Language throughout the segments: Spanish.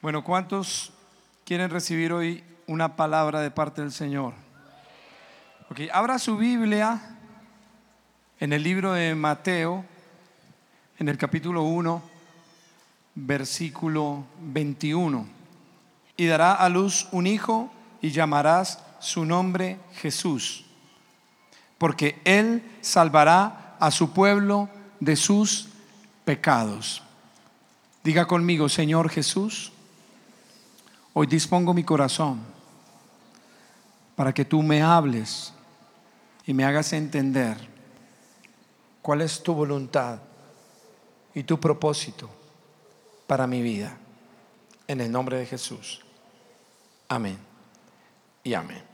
Bueno, ¿cuántos quieren recibir hoy una palabra de parte del Señor? Ok, abra su Biblia en el libro de Mateo, en el capítulo 1, versículo 21. Y dará a luz un hijo y llamarás su nombre Jesús, porque él salvará a su pueblo de sus pecados. Diga conmigo, Señor Jesús, hoy dispongo mi corazón para que tú me hables y me hagas entender cuál es tu voluntad y tu propósito para mi vida. En el nombre de Jesús. Amén. Y amén.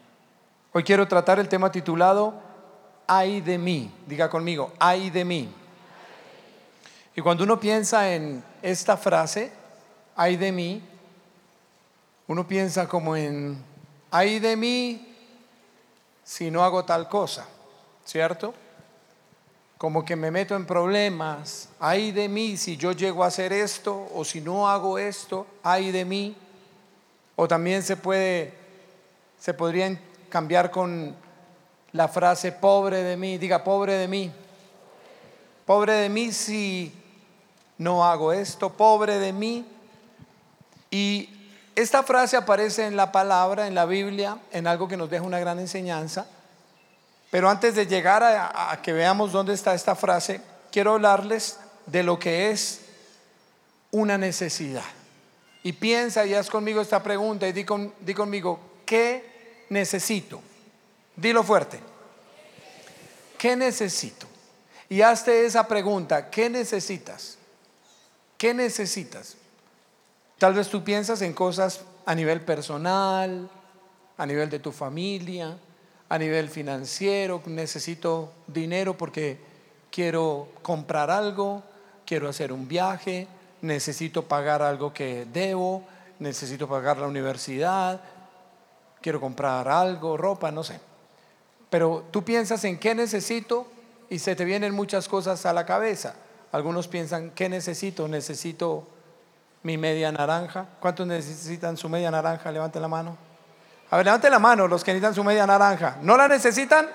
Hoy quiero tratar el tema titulado Ay de mí. Diga conmigo, ay de mí. Y cuando uno piensa en esta frase, ay de mí, uno piensa como en, ay de mí si no hago tal cosa, ¿cierto? Como que me meto en problemas, ay de mí si yo llego a hacer esto o si no hago esto, ay de mí. O también se puede, se podría cambiar con la frase pobre de mí, diga pobre de mí. Pobre de mí si no hago esto, pobre de mí. Y esta frase aparece en la palabra, en la Biblia, en algo que nos deja una gran enseñanza. Pero antes de llegar a, que veamos dónde está esta frase, quiero hablarles de lo que es una necesidad. Y piensa y haz conmigo esta pregunta y di, di conmigo, ¿qué necesito? Dilo fuerte. ¿Qué necesito? Y hazte esa pregunta, ¿qué necesitas? ¿Qué necesitas? Tal vez tú piensas en cosas a nivel personal, a nivel de tu familia, a nivel financiero, necesito dinero porque quiero comprar algo, quiero hacer un viaje, necesito pagar algo que debo, necesito pagar la universidad, quiero comprar algo, ropa, no sé. Pero tú piensas en qué necesito y se te vienen muchas cosas a la cabeza. Algunos piensan, ¿qué necesito? Necesito mi media naranja. ¿Cuántos necesitan su media naranja? Levanten la mano. A ver, levanten la mano los que necesitan su media naranja. ¿No la necesitan?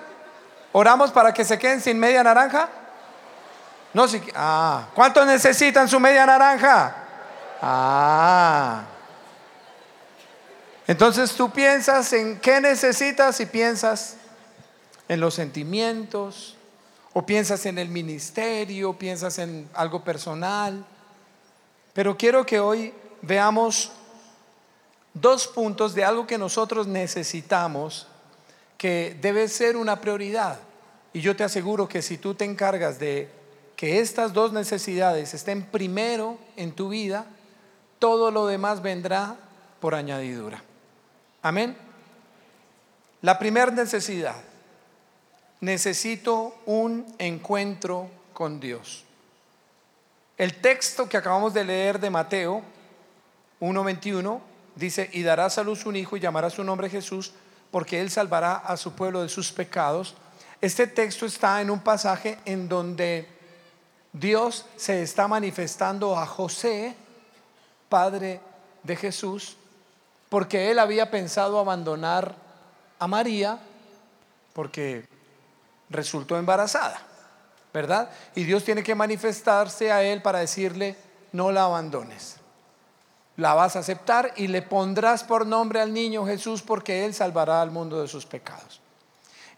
¿Oramos para que se queden sin media naranja? No, si, ah, ¿cuántos necesitan su media naranja? Ah. Entonces tú piensas en qué necesitas y piensas en los sentimientos, o piensas en el ministerio, piensas en algo personal. Pero quiero que hoy veamos dos puntos de algo que nosotros necesitamos que debe ser una prioridad. Y yo te aseguro que si tú te encargas de que estas dos necesidades estén primero en tu vida, todo lo demás vendrá por añadidura. Amén. La primera necesidad, necesito un encuentro con Dios. El texto que acabamos de leer de Mateo 1:21 dice, y darás a luz un hijo y llamará su nombre Jesús, porque él salvará a su pueblo de sus pecados. Este texto está en un pasaje en donde Dios se está manifestando a José, padre de Jesús, porque él había pensado abandonar a María, porque resultó embarazada, ¿verdad? Y Dios tiene que manifestarse a él para decirle, no la abandones. La vas a aceptar y le pondrás por nombre al niño Jesús porque él salvará al mundo de sus pecados.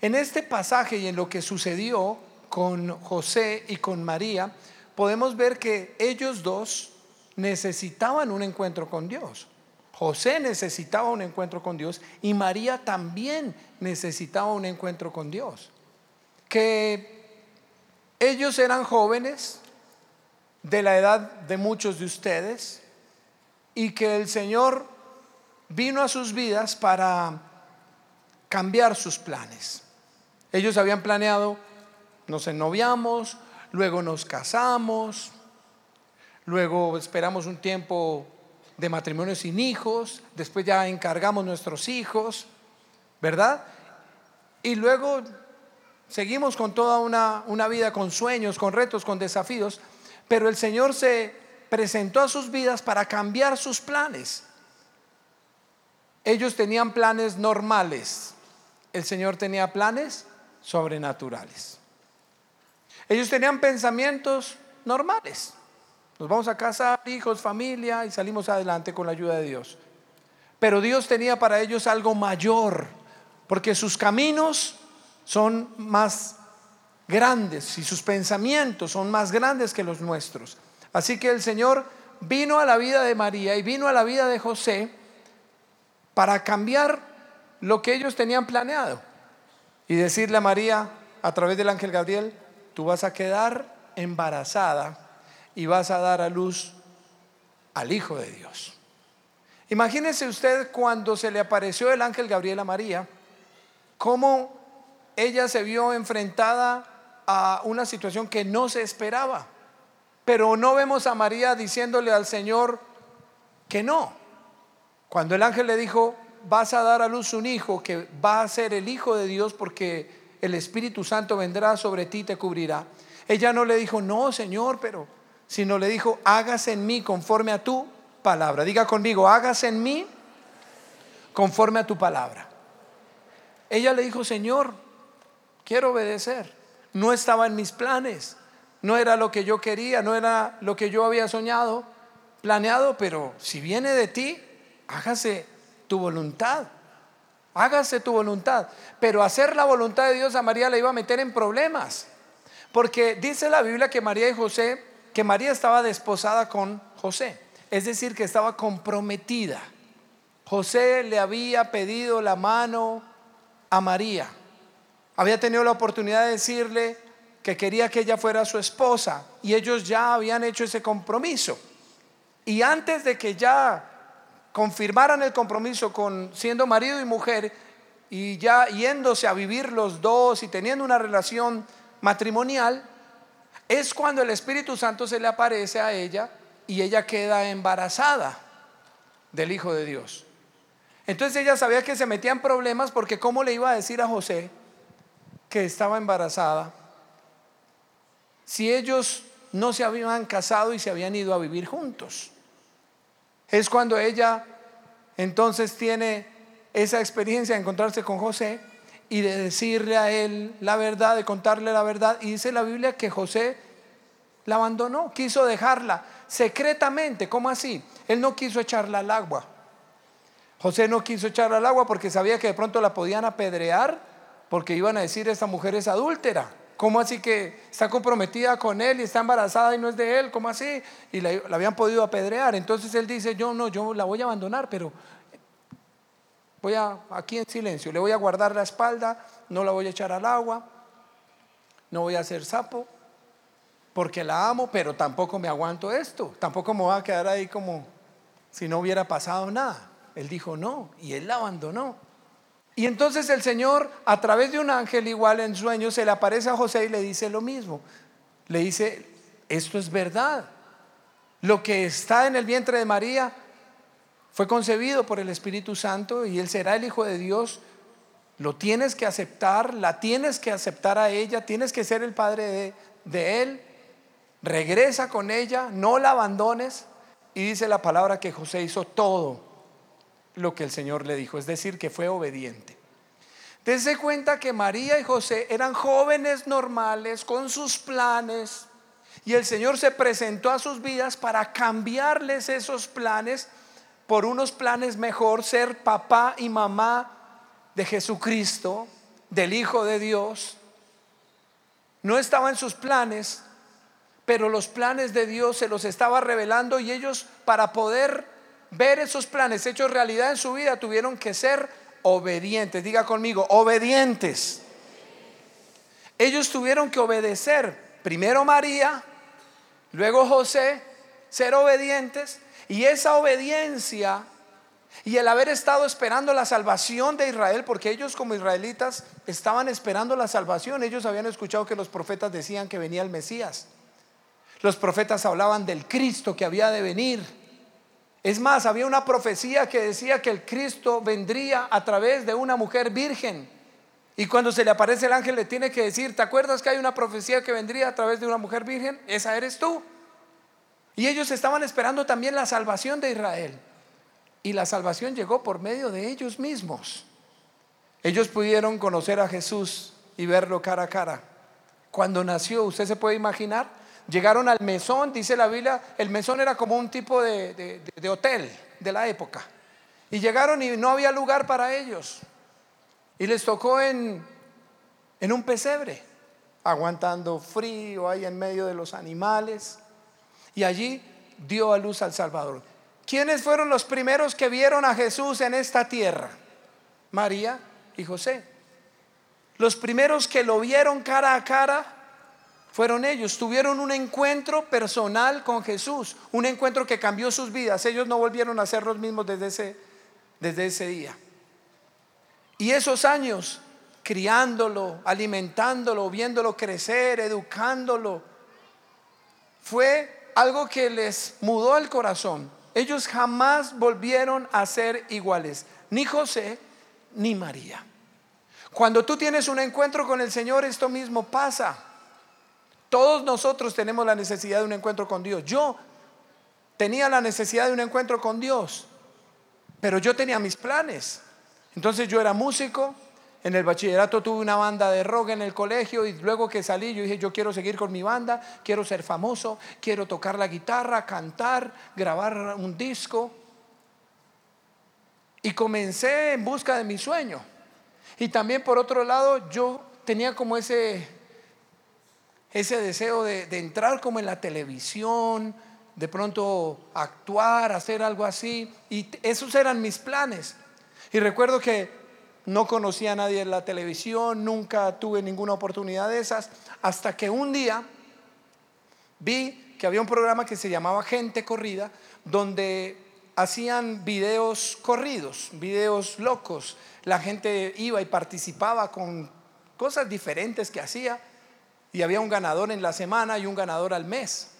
En este pasaje y en lo que sucedió con José y con María, podemos ver que ellos dos necesitaban un encuentro con Dios. José necesitaba un encuentro con Dios y María también necesitaba un encuentro con Dios que ellos eran jóvenes de la edad de muchos de ustedes y que el Señor vino a sus vidas para cambiar sus planes. Ellos habían planeado, nos ennoviamos, luego nos casamos, luego esperamos un tiempo de matrimonio sin hijos, después ya encargamos nuestros hijos, ¿verdad? Y luego Seguimos con toda una, vida con sueños, con retos, con desafíos, pero el Señor se presentó a sus vidas para cambiar sus planes. Ellos tenían planes normales, el Señor tenía planes sobrenaturales. Ellos tenían pensamientos normales. Nos vamos a casar, hijos, familia, y salimos adelante con la ayuda de Dios. Pero Dios tenía para ellos algo mayor, porque sus caminos son más grandes y sus pensamientos son más grandes que los nuestros. Así que el Señor vino a la vida de María y vino a la vida de José para cambiar lo que ellos tenían planeado y decirle a María a través del ángel Gabriel, tú vas a quedar embarazada y vas a dar a luz al Hijo de Dios. Imagínese usted cuando se le apareció el ángel Gabriel a María, cómo ella se vio enfrentada a una situación que no se esperaba. Pero no vemos a María diciéndole al Señor que no. Cuando el ángel le dijo, vas a dar a luz un hijo que va a ser el Hijo de Dios porque el Espíritu Santo vendrá sobre ti y te cubrirá. Ella no le dijo, no, Señor, pero, sino le dijo, hágase en mí conforme a tu palabra. Diga conmigo, hágase en mí conforme a tu palabra. Ella le dijo, Señor, quiero obedecer. No estaba en mis planes, no era lo que yo quería, no era lo que yo había soñado, planeado, pero si viene de ti, hágase tu voluntad. Hágase tu voluntad. Pero hacer la voluntad de Dios a María le iba a meter en problemas. Porque dice la Biblia que María y José, que María estaba desposada con José. Es decir, que estaba comprometida. José le había pedido la mano a María. Había tenido la oportunidad de decirle que quería que ella fuera su esposa. Y ellos ya habían hecho ese compromiso. Y antes de que ya confirmaran el compromiso con siendo marido y mujer y ya yéndose a vivir los dos y teniendo una relación matrimonial, es cuando el Espíritu Santo se le aparece a ella y ella queda embarazada del Hijo de Dios. Entonces ella sabía que se metía en problemas porque ¿cómo le iba a decir a José que estaba embarazada si ellos no se habían casado y se habían ido a vivir juntos? Es cuando ella entonces tiene esa experiencia de encontrarse con José y de decirle a él la verdad, de contarle la verdad. Y dice la Biblia que José la abandonó, quiso dejarla secretamente. ¿Cómo así? Él no quiso echarla al agua. José no quiso echarla al agua porque sabía que de pronto la podían apedrear porque iban a decir esta mujer es adúltera. ¿Cómo así que está comprometida con él y está embarazada y no es de él? ¿Cómo así? Y la, habían podido apedrear. Entonces él dice, yo no, yo la voy a abandonar, pero voy a, aquí en silencio, le voy a guardar la espalda, no la voy a echar al agua, no voy a hacer sapo, porque la amo, pero tampoco me aguanto esto, tampoco me voy a quedar ahí como si no hubiera pasado nada. Él dijo no, y él la abandonó. Y entonces el Señor, a través de un ángel igual en sueño, se le aparece a José y le dice lo mismo. Le dice, esto es verdad. Lo que está en el vientre de María fue concebido por el Espíritu Santo y él será el Hijo de Dios. Lo tienes que aceptar, la tienes que aceptar a ella, tienes que ser el padre de, de él. Regresa con ella, no la abandones. Y dice la palabra que José hizo todo lo que el Señor le dijo, es decir, que fue obediente. Dese cuenta que María y José eran jóvenes normales con sus planes y el Señor se presentó a sus vidas para cambiarles esos planes por unos planes mejor, ser papá y mamá de Jesucristo, del Hijo de Dios. No estaba en sus planes, pero los planes de Dios se los estaba revelando y ellos para poder ver esos planes hechos realidad en su vida, tuvieron que ser obedientes. Diga conmigo, obedientes. Ellos tuvieron que obedecer. Primero María, luego José, ser obedientes. Y esa obediencia y el haber estado esperando la salvación de Israel, porque ellos como israelitas estaban esperando la salvación, ellos habían escuchado que los profetas decían que venía el Mesías. Los profetas hablaban del Cristo que había de venir. Es más, había una profecía que decía que el Cristo vendría a través de una mujer virgen. Y cuando se le aparece el ángel le tiene que decir, ¿te acuerdas que hay una profecía que vendría a través de una mujer virgen? Esa eres tú. Y ellos estaban esperando también la salvación de Israel. Y la salvación llegó por medio de ellos mismos. Ellos pudieron conocer a Jesús y verlo cara a cara. Cuando nació, usted se puede imaginar, llegaron al mesón, dice la Biblia, el mesón era como un tipo de, hotel de la época. Y llegaron y no había lugar para ellos. Y les tocó en, en un pesebre, aguantando frío ahí en medio de los animales. Y allí dio a luz al Salvador. ¿Quiénes fueron los primeros que vieron a Jesús en esta tierra? María y José. Los primeros que lo vieron cara a cara fueron ellos. Tuvieron un encuentro personal con Jesús, un encuentro que cambió sus vidas. Ellos no volvieron a ser los mismos desde ese, desde ese día. Y esos años, criándolo, alimentándolo, viéndolo crecer, educándolo, fue algo que les mudó el corazón. Ellos jamás volvieron a ser iguales, ni José ni María. Cuando tú tienes un encuentro con el Señor, esto mismo pasa. Todos nosotros tenemos la necesidad de un encuentro con Dios. Yo tenía la necesidad de un encuentro con Dios, pero yo tenía mis planes. Entonces yo era músico, en el bachillerato tuve una banda de rock en el colegio y luego que salí yo dije, yo quiero seguir con mi banda, quiero ser famoso, quiero tocar la guitarra, cantar, grabar un disco. Y comencé en busca de mi sueño. Y también por otro lado, yo tenía como ese, ese deseo de, entrar como en la televisión, de pronto actuar, hacer algo así. Y esos eran mis planes. Y recuerdo que no conocía a nadie en la televisión, nunca tuve ninguna oportunidad de esas, hasta que un día vi que había un programa que se llamaba Gente Corrida, donde hacían videos corridos, videos locos. La gente iba y participaba con cosas diferentes que hacía y había un ganador en la semana y un ganador al mes.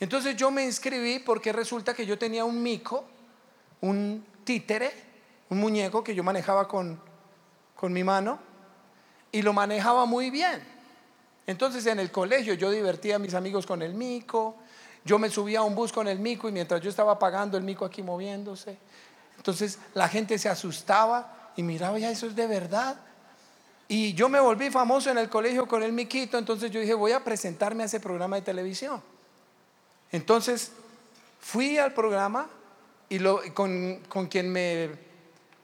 Entonces yo me inscribí porque resulta que yo tenía un mico, un títere, un muñeco que yo manejaba con, con mi mano y lo manejaba muy bien. Entonces en el colegio yo divertía a mis amigos con el mico, yo me subía a un bus con el mico y mientras yo estaba pagando el mico aquí moviéndose. Entonces la gente se asustaba y miraba, ya eso es de verdad. Y yo me volví famoso en el colegio con el miquito, entonces yo dije, voy a presentarme a ese programa de televisión. Entonces fui al programa y lo, con, con quien me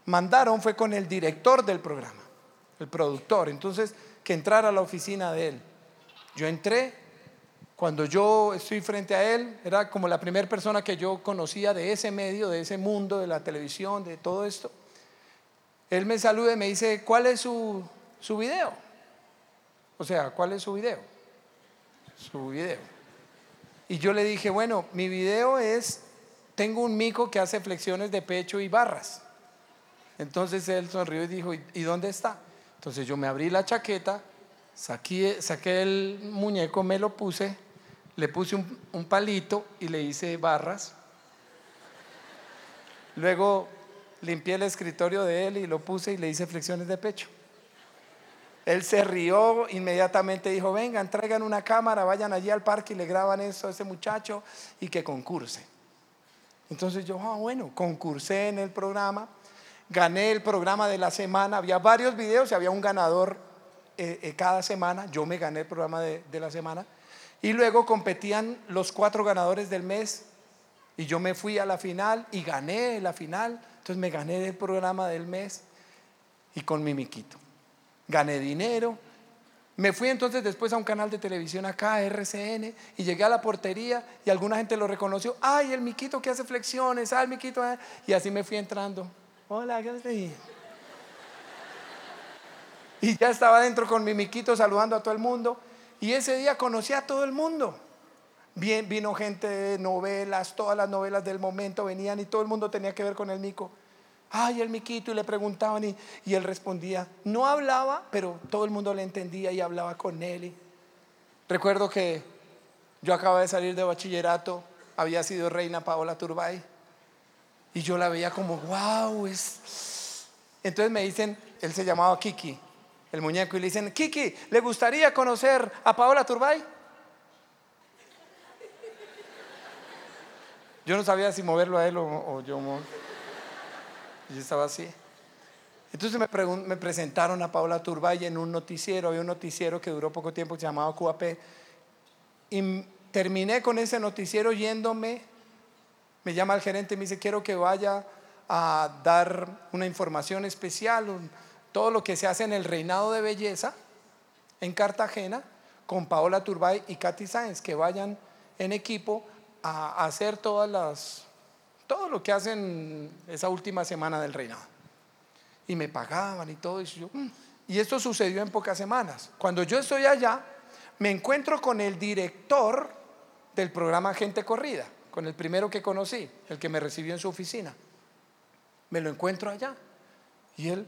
mandaron fue con el director del programa, el productor. Entonces, que entrara a la oficina de él. Yo entré, cuando yo estoy frente a él, era como la primera persona que yo conocía de ese medio, de ese mundo, de la televisión, de todo esto. Él me saluda y me dice, ¿cuál es su, su video? O sea, ¿cuál es su video? Su video. Y yo le dije, bueno, mi video es, tengo un mico que hace flexiones de pecho y barras. Entonces él sonrió y dijo, ¿y dónde está? Entonces yo me abrí la chaqueta, saqué, el muñeco, me lo puse, le puse un palito y le hice barras. Luego limpié el escritorio de él y lo puse y le hice flexiones de pecho. Él se rió, inmediatamente dijo, vengan, traigan una cámara, vayan allí al parque y le graban eso a ese muchacho y que concurse. Entonces yo, ah, bueno, concursé en el programa gané el programa de la semana, había varios videos y había un ganador eh, eh, cada semana, yo me gané el programa de, de la semana, y luego competían los cuatro ganadores del mes, y yo me fui a la final y gané la final, entonces me gané el programa del mes y con mi miquito. Gané dinero, me fui entonces después a un canal de televisión acá, RCN, y llegué a la portería y alguna gente lo reconoció. Ay, el miquito que hace flexiones, ay, el miquito. Ah". Y así me fui entrando. Hola, ¿qué haces? Y ya estaba dentro con mi miquito saludando a todo el mundo. Y ese día conocí a todo el mundo. Bien, vino gente de novelas, todas las novelas del momento venían y todo el mundo tenía que ver con el mico. Ay, el miquito, y le preguntaban y, y él respondía. No hablaba, pero todo el mundo le entendía y hablaba con él. recuerdo que yo acababa de salir de bachillerato, había sido reina Paola Turbay y yo la veía como, wow, es... Entonces me dicen, él se llamaba Kiki, el muñeco, y le dicen, Kiki, ¿le gustaría conocer a Paola Turbay? Yo no sabía si moverlo a él o, yo. Yo estaba así. Entonces me, presentaron a Paula Turbay en un noticiero, había un noticiero que duró poco tiempo que se llamaba QAP. Y terminé con ese noticiero yéndome, me llama el gerente y me dice, quiero que vaya a dar una información especial, todo lo que se hace en el reinado de belleza en Cartagena con Paola Turbay y Katy Sáenz, que vayan en equipo a hacer todas las, todo lo que hacen esa última semana del reinado. Y me pagaban y todo eso. Mm". Y esto sucedió en pocas semanas. Cuando yo estoy allá, me encuentro con el director del programa Gente Corrida, con el primero que conocí, el que me recibió en su oficina. Me lo encuentro allá. Y él,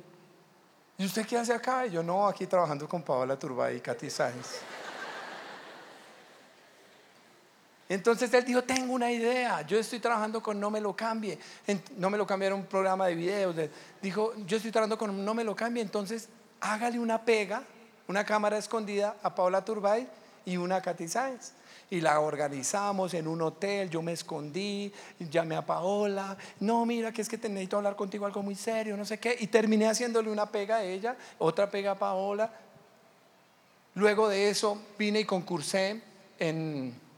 ¿y usted qué hace acá? Y yo, no, aquí trabajando con Paola Turbay y Katy Sáenz. Entonces él dijo, tengo una idea, yo estoy trabajando con No Me Lo Cambie. No Me Lo Cambie era un programa de videos. dijo, yo estoy trabajando con No Me Lo Cambie, entonces hágale una pega, una cámara escondida a Paola Turbay y una a Katy. Y la organizamos en un hotel, yo me escondí, llamé a Paola, no, mira que es que te necesito hablar contigo algo muy serio, no sé qué. Y terminé haciéndole una pega a ella, otra pega a Paola. Luego de eso vine y concursé en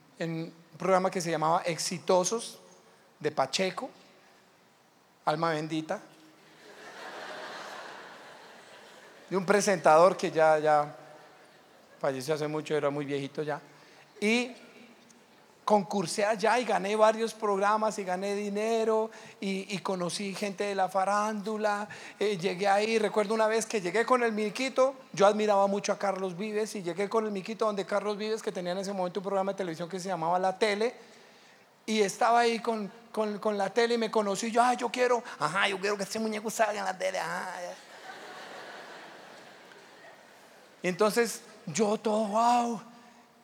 programa que se llamaba Exitosos de Pacheco, alma bendita, de un presentador que ya, ya falleció hace mucho, era muy viejito ya. Y concursé allá y gané varios programas y gané dinero y, conocí gente de la farándula. Eh, llegué ahí, recuerdo una vez que llegué con el miquito, yo admiraba mucho a Carlos Vives y llegué con el miquito donde Carlos Vives, que tenía en ese momento un programa de televisión que se llamaba La Tele, y estaba ahí con, con, la tele y me conocí. Yo, yo quiero, ajá, yo quiero que ese muñeco salga en la tele. Y entonces yo todo, wow.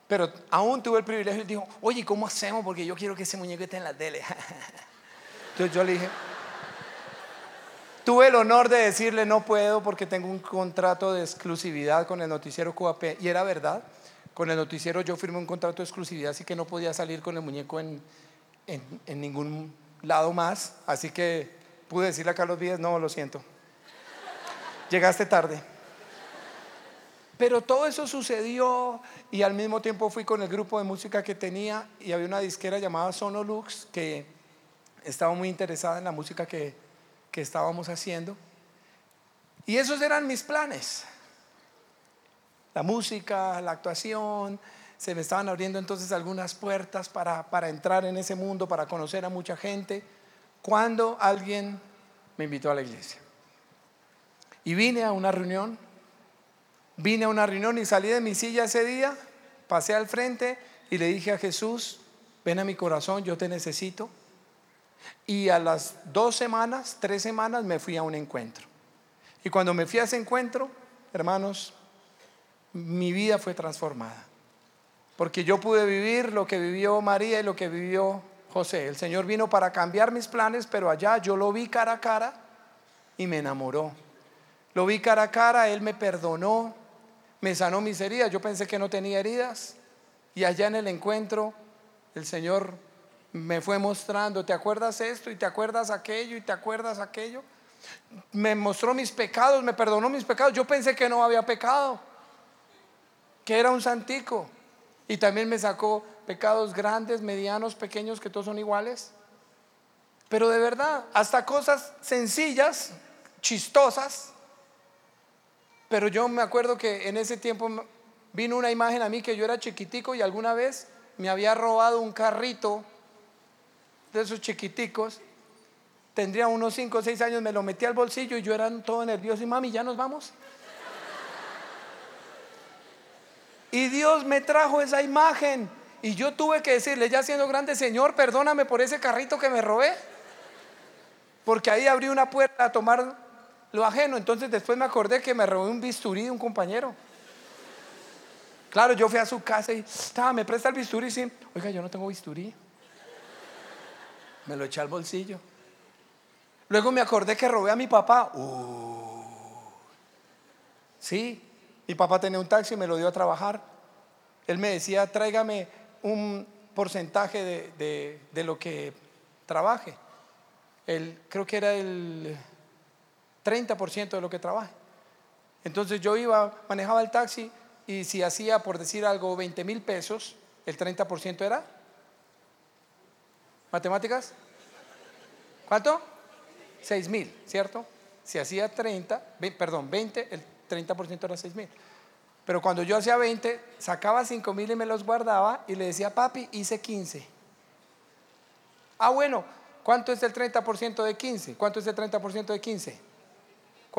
Pero aún tuve el privilegio y dijo, oye, ¿cómo hacemos? Porque yo quiero que ese muñeco esté en la tele. Entonces yo le dije, tuve el honor de decirle, no puedo porque tengo un contrato de exclusividad con el noticiero QAP. Y era verdad, con el noticiero yo firmé un contrato de exclusividad, así que no podía salir con el muñeco en, en, ningún lado más. Así que pude decirle a Carlos Víez, no, lo siento. Llegaste tarde. Pero todo eso sucedió y al mismo tiempo fui con el grupo de música que tenía y había una disquera llamada Sonolux que estaba muy interesada en la música que, que estábamos haciendo. Y esos eran mis planes. La música, la actuación, se me estaban abriendo entonces algunas puertas para, para entrar en ese mundo, para conocer a mucha gente, cuando alguien me invitó a la iglesia. Y vine a una reunión Vine a una reunión y salí de mi silla ese día, pasé al frente y le dije a Jesús, ven a mi corazón, yo te necesito. Y a las dos semanas, tres semanas, me fui a un encuentro. Y cuando me fui a ese encuentro, hermanos, mi vida fue transformada. Porque yo pude vivir lo que vivió María y lo que vivió José. El Señor vino para cambiar mis planes, pero allá yo lo vi cara a cara y me enamoró. Lo vi cara a cara, Él me perdonó, me sanó mis heridas. Yo pensé que no tenía heridas. Y allá en el encuentro, el Señor me fue mostrando, ¿te acuerdas esto? Y te acuerdas aquello, y te acuerdas aquello. Me mostró mis pecados, me perdonó mis pecados. Yo pensé que no había pecado, que era un santico. Y también me sacó pecados grandes, medianos, pequeños, que todos son iguales. Pero de verdad, hasta cosas sencillas, chistosas, pero yo me acuerdo que en ese tiempo vino una imagen a mí que yo era chiquitico y alguna vez me había robado un carrito de esos chiquiticos. Tendría unos 5 o 6 años, me lo metí al bolsillo y yo era todo nervioso y mami, ¿ya nos vamos? Y Dios me trajo esa imagen y yo tuve que decirle, ya siendo grande, Señor, perdóname por ese carrito que me robé. Porque ahí abrí una puerta a tomar lo ajeno. Entonces después me acordé que me robé un bisturí de un compañero. Claro, yo fui a su casa y estaba, me presta el bisturí, sí. Oiga, yo no tengo bisturí. Me lo eché al bolsillo. Luego me acordé que robé a mi papá. Uh. sí, mi papá tenía un taxi y me lo dio a trabajar. Él me decía, tráigame un porcentaje de, de lo que trabaje. El, creo que era el 30% de lo que trabaje. Entonces yo iba, manejaba el taxi y si hacía, por decir algo, 20 mil pesos, el 30% era. ¿Matemáticas? ¿Cuánto? 6 mil, ¿cierto? Si hacía 30, perdón, 20, el 30% era 6 mil. Pero cuando yo hacía 20, sacaba 5 mil y me los guardaba y le decía, papi, hice 15. Ah, bueno, ¿cuánto es el 30% de 15? ¿Cuánto es el 30% de 15?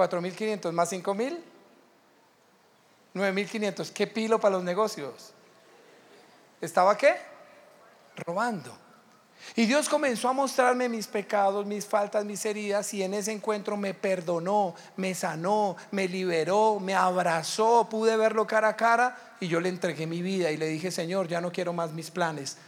4.500 más 5.000. 9.500. ¿Qué pilo para los negocios? ¿Estaba qué? Robando. Y Dios comenzó a mostrarme mis pecados, mis faltas, mis heridas y en ese encuentro me perdonó, me sanó, me liberó, me abrazó, pude verlo cara a cara y yo le entregué mi vida y le dije, Señor, ya no quiero más mis planes.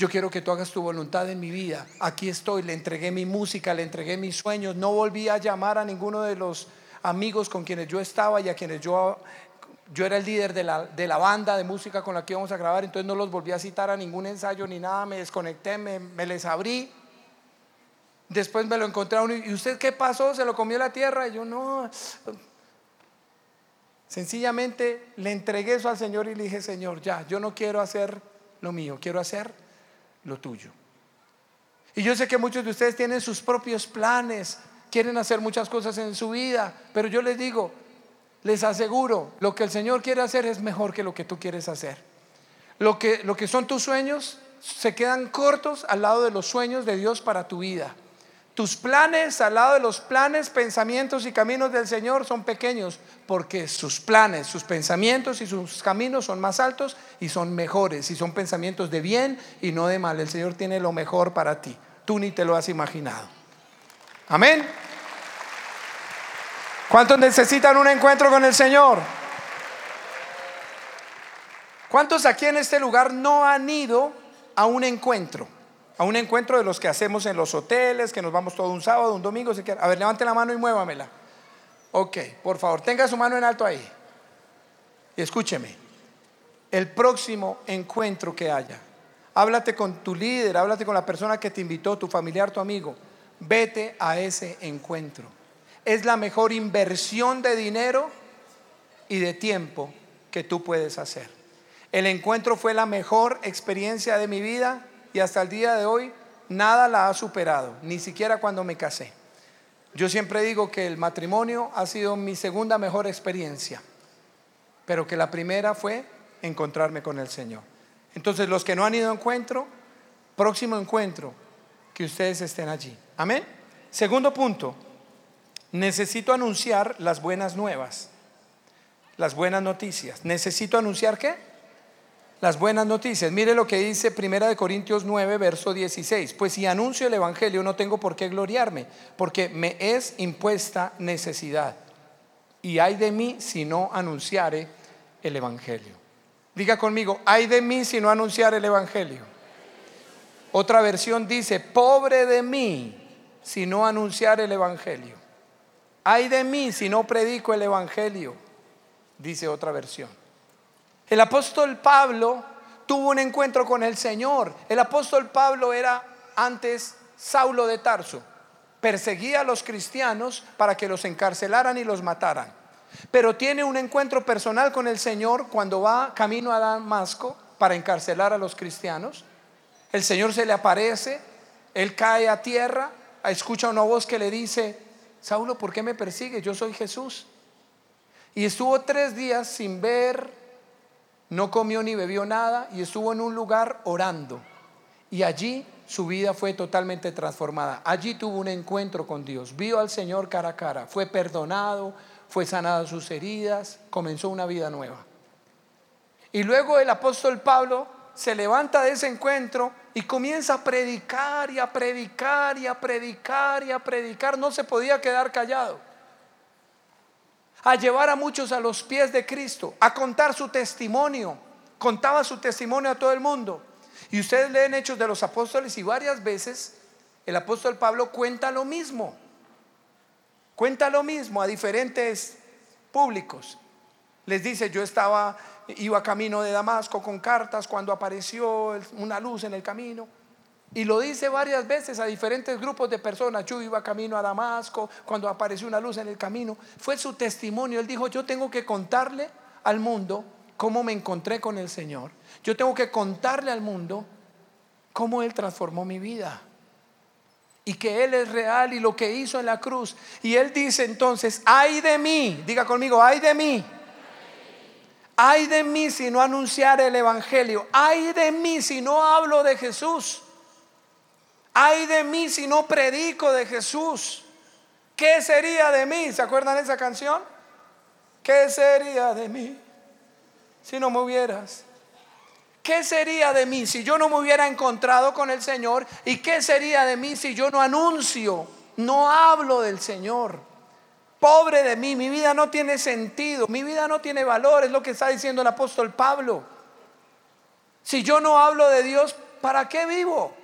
Yo quiero que tú hagas tu voluntad en mi vida. Aquí estoy, le entregué mi música, le entregué mis sueños. No volví a llamar a ninguno de los amigos con quienes yo estaba y a quienes yo yo era el líder de la, de la, banda de música con la que íbamos a grabar, entonces no los volví a citar a ningún ensayo ni nada, me desconecté, me, me les abrí. Después me lo uno y ¿usted qué pasó? ¿Se lo comió la tierra? Y yo no. Sencillamente le entregué eso al Señor y le dije, Señor, ya, yo no quiero hacer lo mío, quiero hacer lo tuyo. Y yo sé que muchos de ustedes tienen sus propios planes, quieren hacer muchas cosas en su vida, pero yo les digo, les aseguro, lo que el Señor quiere hacer es mejor que lo que tú quieres hacer. Lo que, lo que son tus sueños se quedan cortos al lado de los sueños de Dios para tu vida. Tus planes al lado de los planes, pensamientos y caminos del Señor son pequeños porque sus planes, sus pensamientos y sus caminos son más altos y son mejores y son pensamientos de bien y no de mal. El Señor tiene lo mejor para ti. Tú ni te lo has imaginado. Amén. ¿Cuántos necesitan un encuentro con el Señor? ¿Cuántos aquí en este lugar no han ido a un encuentro? A un encuentro de los que hacemos en los hoteles, que nos vamos todo un sábado, un domingo. Si a ver, levante la mano y muévamela. Ok, por favor, tenga su mano en alto ahí. Y escúcheme. El próximo encuentro que haya, háblate con tu líder, háblate con la persona que te invitó, tu familiar, tu amigo. Vete a ese encuentro es la mejor inversión de dinero y de tiempo que tú puedes hacer. El encuentro fue la mejor experiencia de mi vida y hasta el día de hoy nada la ha superado, ni siquiera cuando me casé. Yo siempre digo que el matrimonio ha sido mi segunda mejor experiencia, pero que la primera fue encontrarme con el Señor. Entonces los que no han ido a encuentro, próximo encuentro, que ustedes estén allí. Amén. Segundo punto, necesito anunciar las buenas nuevas, las buenas noticias. ¿Necesito anunciar qué? Las buenas noticias. Mire lo que dice Primera de Corintios 9, verso 16. Pues si anuncio el Evangelio no tengo por qué gloriarme, porque me es impuesta necesidad. Y hay de mí si no anunciare el Evangelio. Diga conmigo, hay de mí si no anunciar el Evangelio. Otra versión dice, pobre de mí si no anunciar el Evangelio. Hay de mí si no predico el Evangelio, dice otra versión. El apóstol Pablo tuvo un encuentro con el Señor. El apóstol Pablo era antes Saulo de Tarso. Perseguía a los cristianos para que los encarcelaran y los mataran. Pero tiene un encuentro personal con el Señor cuando va camino a Damasco para encarcelar a los cristianos. El Señor se le aparece, él cae a tierra, escucha una voz que le dice, Saulo, ¿por qué me persigue? Yo soy Jesús. Y estuvo tres días sin ver, no comió ni bebió nada y estuvo en un lugar orando. Y allí su vida fue totalmente transformada. Allí tuvo un encuentro con Dios, vio al Señor cara a cara, fue perdonado, fue sanado sus heridas, comenzó una vida nueva. Y luego el apóstol Pablo se levanta de ese encuentro y comienza a predicar y a predicar y a predicar y a predicar. No se podía quedar callado. A llevar a muchos a los pies de Cristo, a contar su testimonio. Contaba su testimonio a todo el mundo. Y ustedes leen Hechos de los Apóstoles y varias veces el apóstol Pablo cuenta lo mismo. Cuenta lo mismo a diferentes públicos. Les dice, yo estaba Iba camino de Damasco con cartas cuando apareció una luz en el camino. Y lo dice varias veces a diferentes grupos de personas. Yo iba camino a Damasco cuando apareció una luz en el camino. Fue su testimonio. Él dijo, yo tengo que contarle al mundo cómo me encontré con el Señor. Yo tengo que contarle al mundo cómo Él transformó mi vida. Y que Él es real y lo que hizo en la cruz. Y Él dice entonces, ay de mí, diga conmigo, ay de mí. Ay de mí si no anunciar el Evangelio. Ay de mí si no hablo de Jesús. Ay de mí si no predico de Jesús. ¿Qué sería de mí? ¿Se acuerdan de esa canción? ¿Qué sería de mí si no me hubieras? ¿Qué sería de mí si yo no me hubiera encontrado con el Señor? ¿Y qué sería de mí si yo no anuncio, no hablo del Señor? Pobre de mí, mi vida no tiene sentido, mi vida no tiene valor, es lo que está diciendo el apóstol Pablo. Si yo no hablo de Dios, ¿para qué vivo?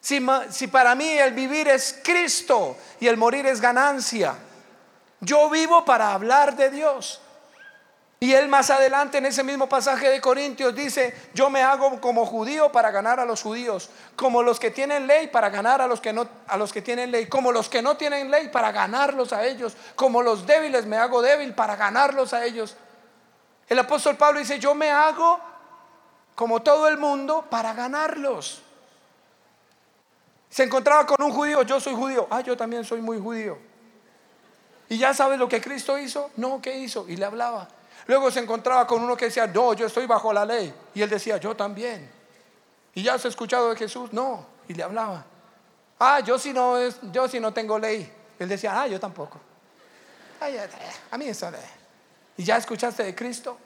Si, para mí el vivir es Cristo y el morir es ganancia, yo vivo para hablar de Dios. Y él más adelante en ese mismo pasaje de Corintios dice, yo me hago como judío para ganar a los judíos, como los que tienen ley para ganar a los que no a los que tienen ley, como los que no tienen ley para ganarlos a ellos, como los débiles me hago débil para ganarlos a ellos. El apóstol Pablo dice, yo me hago como todo el mundo para ganarlos. Se encontraba con un judío, yo soy judío, ah, yo también soy muy judío. ¿Y ya sabes lo que Cristo hizo? No, ¿qué hizo? Y le hablaba. Luego se encontraba con uno que decía, no, yo estoy bajo la ley. Y él decía, yo también. ¿Y ya has escuchado de Jesús? No. Y le hablaba. Ah, yo si no, es, yo si no tengo ley. Él decía, ah, yo tampoco. a mí eso. ¿Y ya escuchaste de Cristo?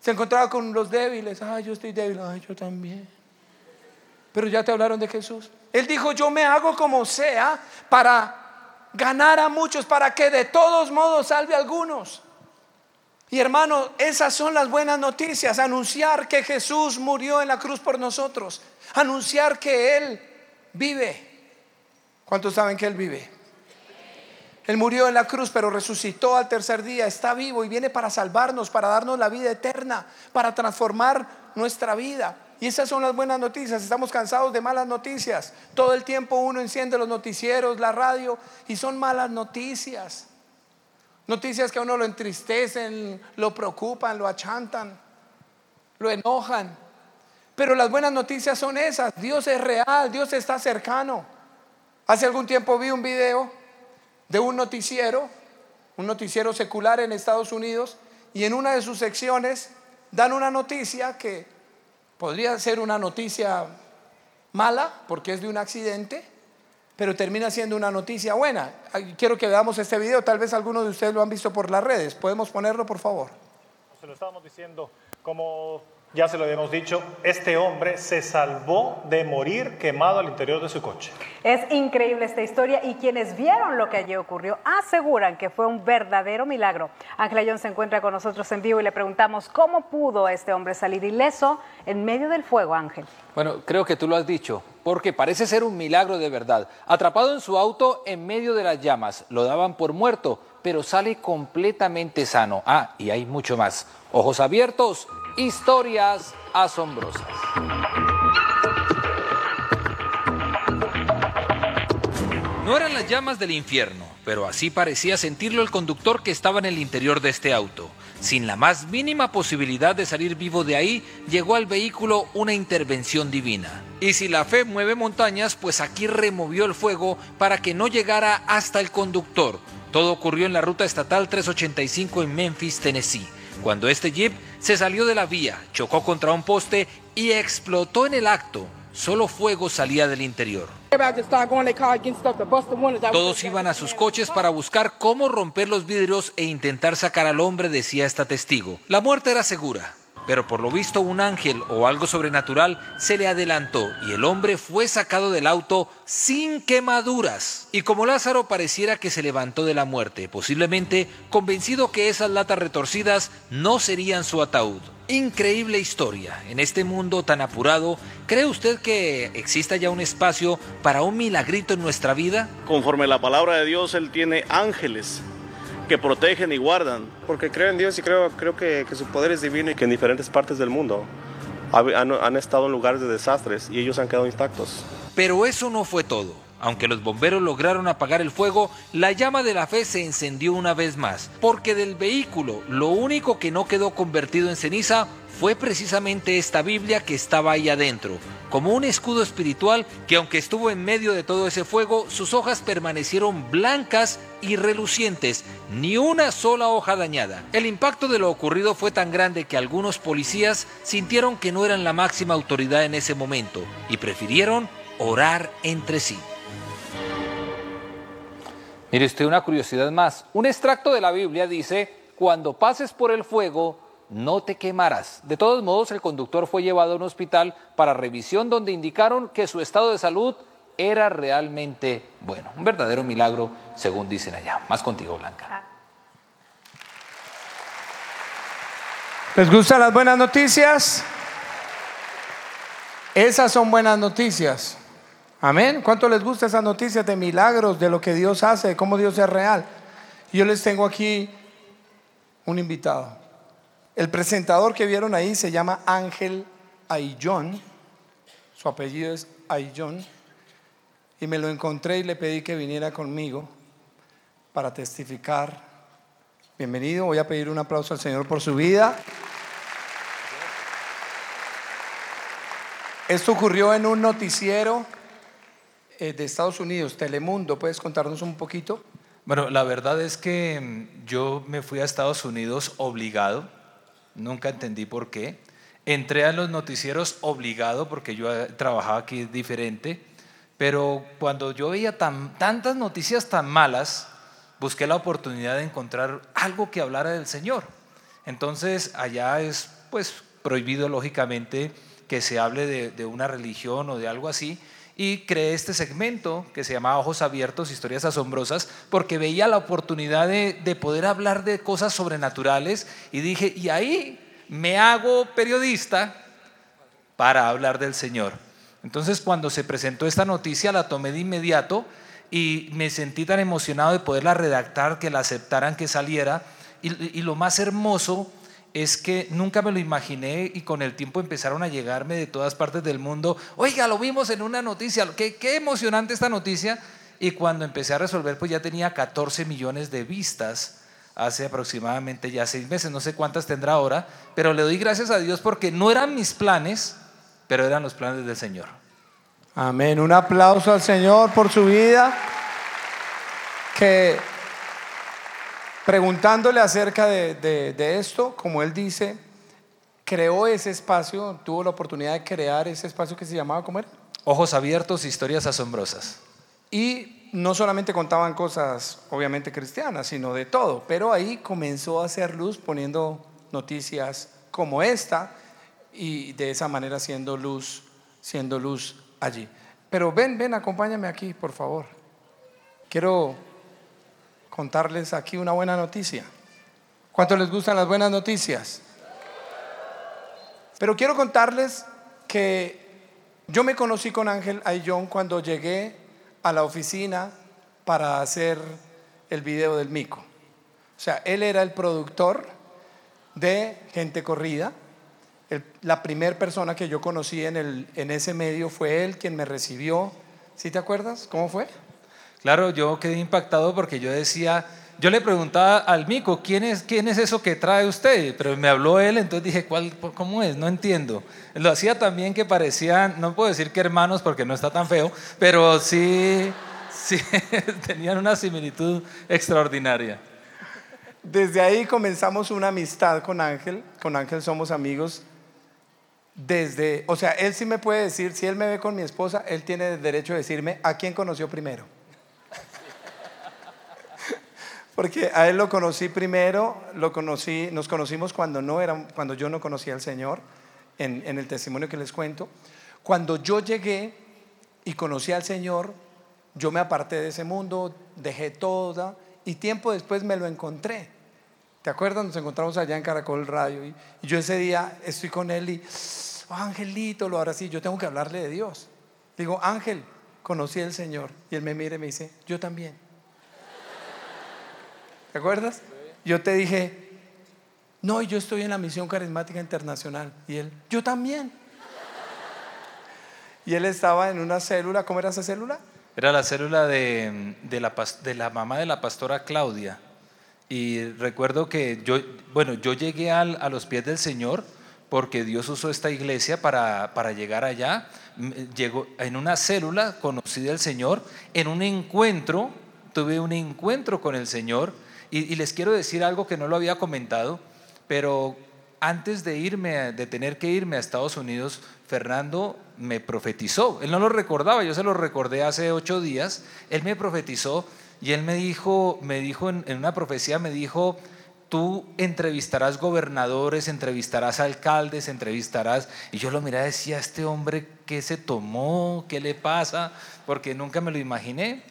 Se encontraba con los débiles. Ah, yo estoy débil. Ah, yo también. Pero ya te hablaron de Jesús. Él dijo, yo me hago como sea para ganar a muchos, para que de todos modos salve a algunos. Y hermano, esas son las buenas noticias. Anunciar que Jesús murió en la cruz por nosotros. Anunciar que Él vive. ¿Cuántos saben que Él vive? Él murió en la cruz, pero resucitó al tercer día, está vivo y viene para salvarnos, para darnos la vida eterna, para transformar nuestra vida. Y esas son las buenas noticias. Estamos cansados de malas noticias. Todo el tiempo uno enciende los noticieros, la radio, y son malas noticias. Noticias que a uno lo entristecen, lo preocupan, lo achantan, lo enojan. Pero las buenas noticias son esas. Dios es real, Dios está cercano. Hace algún tiempo vi un video de un noticiero, un noticiero secular en Estados Unidos, y en una de sus secciones dan una noticia que Podría ser una noticia mala porque es de un accidente, pero termina siendo una noticia buena. Quiero que veamos este video, tal vez algunos de ustedes lo han visto por las redes. ¿Podemos ponerlo, por favor? Se lo estábamos diciendo como ya se lo habíamos dicho, este hombre se salvó de morir quemado al interior de su coche. Es increíble esta historia y quienes vieron lo que allí ocurrió aseguran que fue un verdadero milagro. Ángela John se encuentra con nosotros en vivo y le preguntamos cómo pudo este hombre salir ileso en medio del fuego, Ángel. Bueno, creo que tú lo has dicho, porque parece ser un milagro de verdad. Atrapado en su auto en medio de las llamas, lo daban por muerto, pero sale completamente sano. Ah, y hay mucho más. Ojos abiertos Historias asombrosas. No eran las llamas del infierno, pero así parecía sentirlo el conductor que estaba en el interior de este auto. Sin la más mínima posibilidad de salir vivo de ahí, llegó al vehículo una intervención divina. Y si la fe mueve montañas, pues aquí removió el fuego para que no llegara hasta el conductor. Todo ocurrió en la ruta estatal 385 en Memphis, Tennessee cuando este jeep se salió de la vía, chocó contra un poste y explotó en el acto. Solo fuego salía del interior. Todos iban a sus coches para buscar cómo romper los vidrios e intentar sacar al hombre, decía esta testigo. La muerte era segura, pero por lo visto un ángel o algo sobrenatural se le adelantó y el hombre fue sacado del auto sin quemaduras. Y como Lázaro pareciera que se levantó de la muerte, posiblemente convencido que esas latas retorcidas no serían su ataúd. Increíble historia. En este mundo tan apurado, ¿cree usted que exista ya un espacio para un milagrito en nuestra vida? Conforme la palabra de Dios, Él tiene ángeles que protegen y guardan. Porque creo en Dios y creo, creo que, su poder es divino y que en diferentes partes del mundo han, han, estado en lugares de desastres y ellos han quedado intactos. Pero eso no fue todo. Aunque los bomberos lograron apagar el fuego, la llama de la fe se encendió una vez más, porque del vehículo lo único que no quedó convertido en ceniza fue precisamente esta Biblia que estaba ahí adentro, como un escudo espiritual que aunque estuvo en medio de todo ese fuego, sus hojas permanecieron blancas y relucientes, ni una sola hoja dañada. El impacto de lo ocurrido fue tan grande que algunos policías sintieron que no eran la máxima autoridad en ese momento y prefirieron orar entre sí. Mire usted una curiosidad más. Un extracto de la Biblia dice, cuando pases por el fuego, no te quemarás. De todos modos, el conductor fue llevado a un hospital para revisión donde indicaron que su estado de salud era realmente bueno. Un verdadero milagro, según dicen allá. Más contigo, Blanca. ¿Les gustan las buenas noticias? Esas son buenas noticias. Amén. ¿Cuánto les gusta esas noticias de milagros, de lo que Dios hace, de cómo Dios es real? Yo les tengo aquí un invitado. El presentador que vieron ahí se llama Ángel Ayllón. Su apellido es Ayllón. Y me lo encontré y le pedí que viniera conmigo para testificar. Bienvenido. Voy a pedir un aplauso al Señor por su vida. Esto ocurrió en un noticiero de Estados Unidos, Telemundo. ¿Puedes contarnos un poquito? Bueno, la verdad es que mm, yo me fui a Estados Unidos obligado, nunca entendí por qué. Entré a los noticieros obligado porque yo eh, trabajaba aquí diferente, pero cuando yo veía tan, tantas noticias tan malas, busqué la oportunidad de encontrar algo que hablara del Señor. Entonces allá es pues prohibido lógicamente que se hable de una religión o de algo así, y creé este segmento que se llamaba Ojos Abiertos, Historias Asombrosas, porque veía la oportunidad de, poder hablar de cosas sobrenaturales y dije, y ahí me hago periodista para hablar del Señor. Entonces cuando se presentó esta noticia la tomé de inmediato y me sentí tan emocionado de poderla redactar, que la aceptaran, que saliera. y lo más hermoso es que nunca me lo imaginé y con el tiempo empezaron a llegarme de todas partes del mundo, oiga, lo vimos en una noticia, qué, qué emocionante esta noticia. Y cuando empecé a resolver, pues ya tenía 14 millones de vistas hace aproximadamente ya seis meses, no sé cuántas tendrá ahora, pero le doy gracias a Dios porque no eran mis planes, pero eran los planes del Señor. Amén, un aplauso al Señor por su vida, que Preguntándole acerca de, esto, como él dice, creó ese espacio, tuvo la oportunidad de crear ese espacio que se llamaba, ¿cómo era? Ojos abiertos, historias asombrosas. Y no solamente contaban cosas, obviamente cristianas, sino de todo, pero ahí comenzó a hacer luz poniendo noticias como esta y de esa manera siendo luz, siendo luz allí. Pero ven, ven, acompáñame aquí, por favor. Quiero contarles aquí una buena noticia. ¿Cuánto les gustan las buenas noticias? Pero quiero contarles que yo me conocí con Ángel Ayllón cuando llegué a la oficina para hacer el video del mico. O sea, él era el productor de Gente Corrida. la primera persona que yo conocí en, el, en ese medio fue él quien me recibió. ¿Sí te acuerdas? ¿Cómo fue? Claro, yo quedé impactado porque yo decía, yo le preguntaba al mico, ¿quién es, quién es eso que trae usted? Pero me habló él, entonces dije, ¿cuál, ¿cómo es? No entiendo. Lo hacía también que parecían, no puedo decir que hermanos porque no está tan feo, pero sí, sí tenían una similitud extraordinaria. Desde ahí comenzamos una amistad con Ángel, con Ángel somos amigos desde, o sea, él sí me puede decir, si él me ve con mi esposa, él tiene el derecho de decirme a quién conoció primero. Porque a él lo conocí primero, lo conocí, nos conocimos cuando, no era, cuando yo no conocía al Señor, en, el testimonio que les cuento. Cuando yo llegué y conocí al Señor, yo me aparté de ese mundo, dejé toda y tiempo después me lo encontré. ¿Te acuerdas? Nos encontramos allá en Caracol Radio y, yo ese día estoy con él y, oh, Angelito, lo ahora sí, yo tengo que hablarle de Dios. Digo, Ángel, conocí al Señor. Y él me mira y me dice, yo también. ¿Te acuerdas? Yo te dije, no, yo estoy en la misión carismática internacional. Y él, yo también. Y él estaba en una célula, ¿cómo era esa célula? Era la célula de, de la, de la mamá de la pastora Claudia. Y recuerdo que yo, bueno, yo llegué a los pies del Señor porque Dios usó esta iglesia para, llegar allá. Llegó en una célula, conocí del Señor, en un encuentro, tuve un encuentro con el Señor. Y, les quiero decir algo que no lo había comentado, pero antes de irme, de tener que irme a Estados Unidos, Fernando me profetizó. Él no lo recordaba, yo se lo recordé hace ocho días. Él me profetizó y él me dijo, me dijo en, en una profecía, me dijo, tú entrevistarás gobernadores, entrevistarás alcaldes, entrevistarás. Y yo lo miraba y decía, este hombre, ¿qué se tomó? ¿Qué le pasa? Porque nunca me lo imaginé.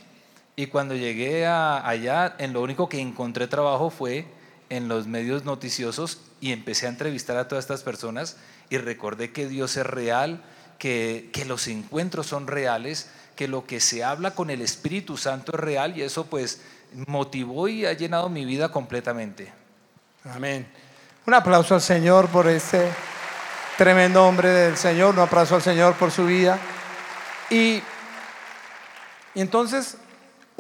Y cuando llegué a- allá, en lo único que encontré trabajo fue en los medios noticiosos y empecé a entrevistar a todas estas personas y recordé que Dios es real, que, que los encuentros son reales, que lo que se habla con el Espíritu Santo es real y eso pues motivó y ha llenado mi vida completamente. Amén. Un aplauso al Señor por este tremendo hombre del Señor, un aplauso al Señor por su vida. Y, y entonces,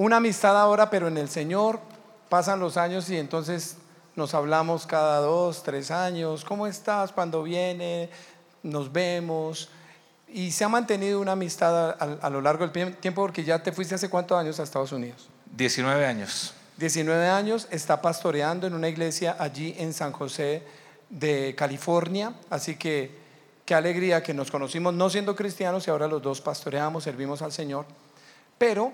una amistad ahora, pero en el Señor, pasan los años y entonces nos hablamos cada dos, tres años, ¿cómo estás? Cuando viene, nos vemos. Y se ha mantenido una amistad a, a- a lo largo del tiempo porque ya te fuiste hace cuántos años a Estados Unidos. 19 años. 19 años, está pastoreando en una iglesia allí en San José de California, así que qué alegría que nos conocimos no siendo cristianos y ahora los dos pastoreamos, servimos al Señor, pero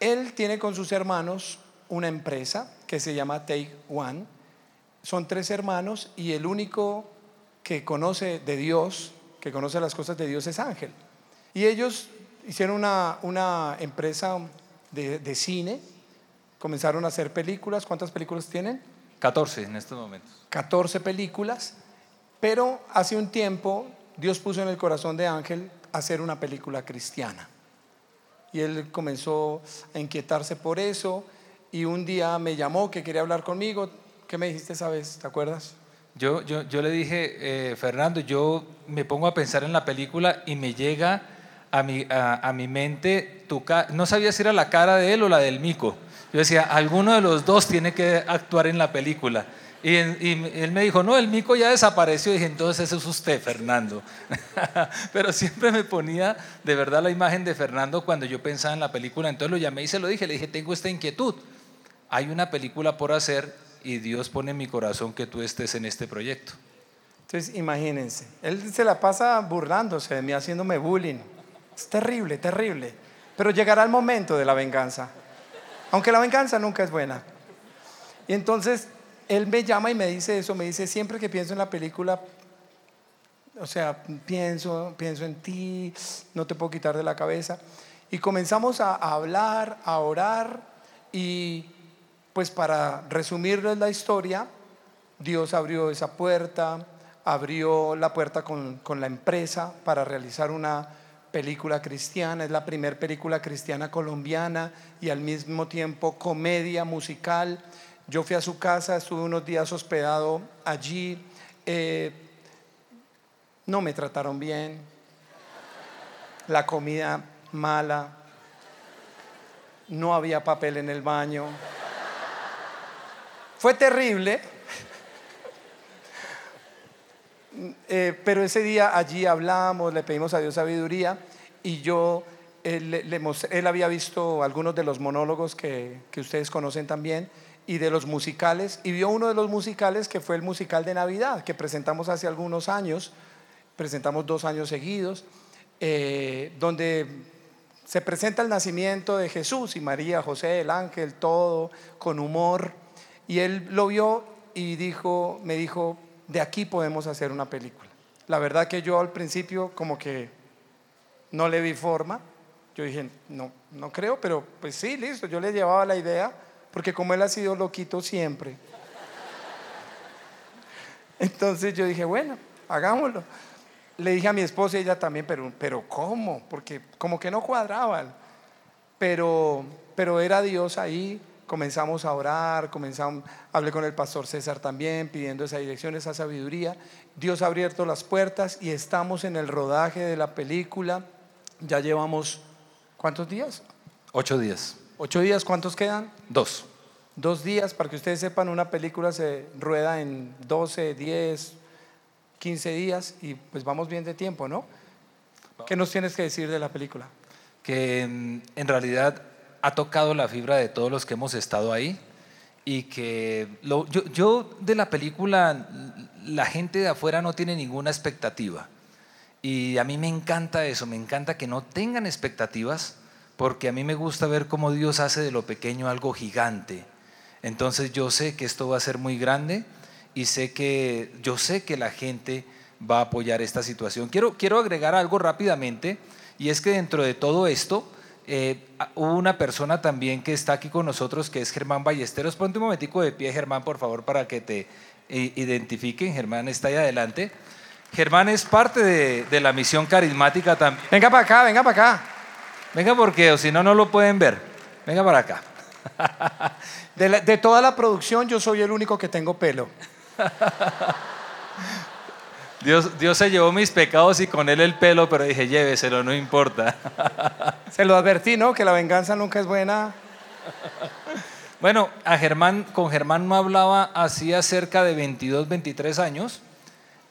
él tiene con sus hermanos una empresa que se llama Take One, son tres hermanos y el único que conoce de Dios, que conoce las cosas de Dios es Ángel. Y ellos hicieron una, una empresa de, de cine, comenzaron a hacer películas. ¿Cuántas películas tienen? 14 en estos momentos. 14 películas. Pero hace un tiempo Dios puso en el corazón de Ángel hacer una película cristiana. Y él comenzó a inquietarse por eso. Y un día me llamó que quería hablar conmigo. ¿Qué me dijiste esa vez? ¿Te acuerdas? Yo, yo, yo le dije, eh, Fernando, yo me pongo a pensar en la película y me llega a mi, a, mi mente, tu no sabía si era la cara de él o la del mico. Yo decía, alguno de los dos tiene que actuar en la película. Y, él me dijo, no, el mico ya desapareció. Y dije, entonces ese es usted, Fernando. Pero siempre me ponía de verdad la imagen de Fernando cuando yo pensaba en la película. Entonces lo llamé y se lo dije, le dije, tengo esta inquietud. Hay una película por hacer y Dios pone en mi corazón que tú estés en este proyecto. Entonces, imagínense. Él se la pasa burlándose de mí, haciéndome bullying. Es terrible, terrible. Pero llegará el momento de la venganza. Aunque la venganza nunca es buena. Y entonces, él me llama y me dice eso. Me dice, siempre que pienso en la película, o sea, pienso, pienso en ti, no te puedo quitar de la cabeza. Y comenzamos a, hablar, a orar. Y pues para resumirles la historia, Dios abrió esa puerta, abrió la puerta con, con la empresa para realizar una película cristiana. Es la primera película cristiana colombiana y al mismo tiempo comedia musical. Yo fui a su casa, estuve unos días hospedado allí. eh, no me trataron bien. La comida mala. No había papel en el baño. Fue terrible. Eh, pero ese día allí hablamos, le pedimos a Dios sabiduría y yo, le- le mostré- él había visto algunos de los monólogos que, que ustedes conocen también y de los musicales y vio uno de los musicales que fue el musical de Navidad que presentamos hace algunos años, presentamos dos años seguidos, eh, donde se presenta el nacimiento de Jesús y María, José, el ángel, todo con humor. Y él lo vio y dijo, me dijo, de aquí podemos hacer una película. La verdad que yo al principio como que no le vi forma. Yo dije, no, no creo, pero pues sí, listo, yo le llevaba la idea, porque como él ha sido loquito siempre. Entonces yo dije, bueno, hagámoslo. Le dije a mi esposa y ella también, pero, pero ¿cómo? Porque como que no cuadraban. Pero, pero era Dios ahí, comenzamos a orar, comenzamos, hablé con el pastor César también, pidiendo esa dirección, esa sabiduría. Dios ha abierto las puertas y estamos en el rodaje de la película. Ya llevamos, ¿cuántos días? Ocho días. ¿Ocho días? ¿Cuántos quedan? Dos. Dos días, para que ustedes sepan, una película se rueda en 12, 10, 15 días y pues vamos bien de tiempo, ¿no? ¿Qué nos tienes que decir de la película? Que mm, en realidad ha tocado la fibra de todos los que hemos estado ahí y que lo- yo, yo de la película, la gente de afuera no tiene ninguna expectativa. Y a mí me encanta eso, me encanta que no tengan expectativas, porque a mí me gusta ver cómo Dios hace de lo pequeño algo gigante. Entonces yo sé que esto va a ser muy grande y sé que yo sé que la gente va a apoyar esta situación. Quiero, quiero agregar algo rápidamente y es que dentro de todo esto eh, hubo una persona también que está aquí con nosotros que es Germán Ballesteros. Ponte un momentico de pie, Germán, por favor, para que te eh, identifiquen. Germán está ahí adelante. Germán es parte de, de la misión carismática también. Venga para acá, venga para acá. Venga porque o si no, no lo pueden ver. Venga para acá. De, la- de toda la producción yo soy el único que tengo pelo. Dios, Dios se llevó mis pecados y con él el pelo, pero dije, lléveselo, no importa. Se lo advertí, ¿no? Que la venganza nunca es buena. Bueno, a Germán, con Germán no hablaba hacía cerca de 22, 23 años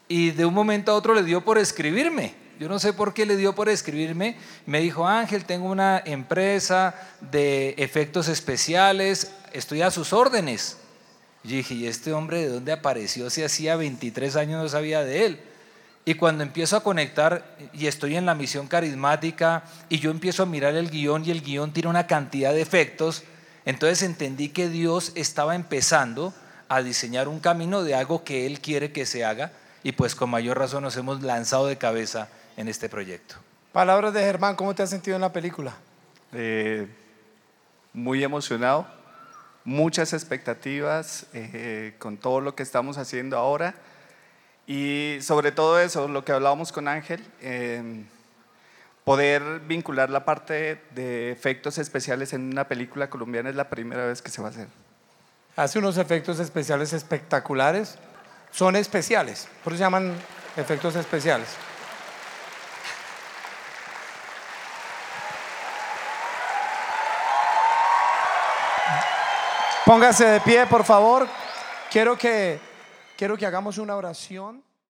y de un momento a otro le dio por escribirme. Yo no sé por qué le dio por escribirme. Me dijo, Ángel, tengo una empresa de efectos especiales, estoy a sus órdenes. Y dije, ¿y este hombre de dónde apareció si hacía 23 años no sabía de él? Y cuando empiezo a conectar y estoy en la misión carismática y yo empiezo a mirar el guion y el guion tiene una cantidad de efectos, entonces entendí que Dios estaba empezando a diseñar un camino de algo que Él quiere que se haga y pues con mayor razón nos hemos lanzado de cabeza en este proyecto. Palabras de Germán, ¿cómo te has sentido en la película? Eh, muy emocionado, muchas expectativas eh, con todo lo que estamos haciendo ahora y sobre todo eso, lo que hablábamos con Ángel, eh, poder vincular la parte de efectos especiales en una película colombiana es la primera vez que se va a hacer. Hace unos efectos especiales espectaculares. Son especiales, por eso se llaman efectos especiales. Póngase de pie, por favor. Quiero que, quiero que hagamos una oración.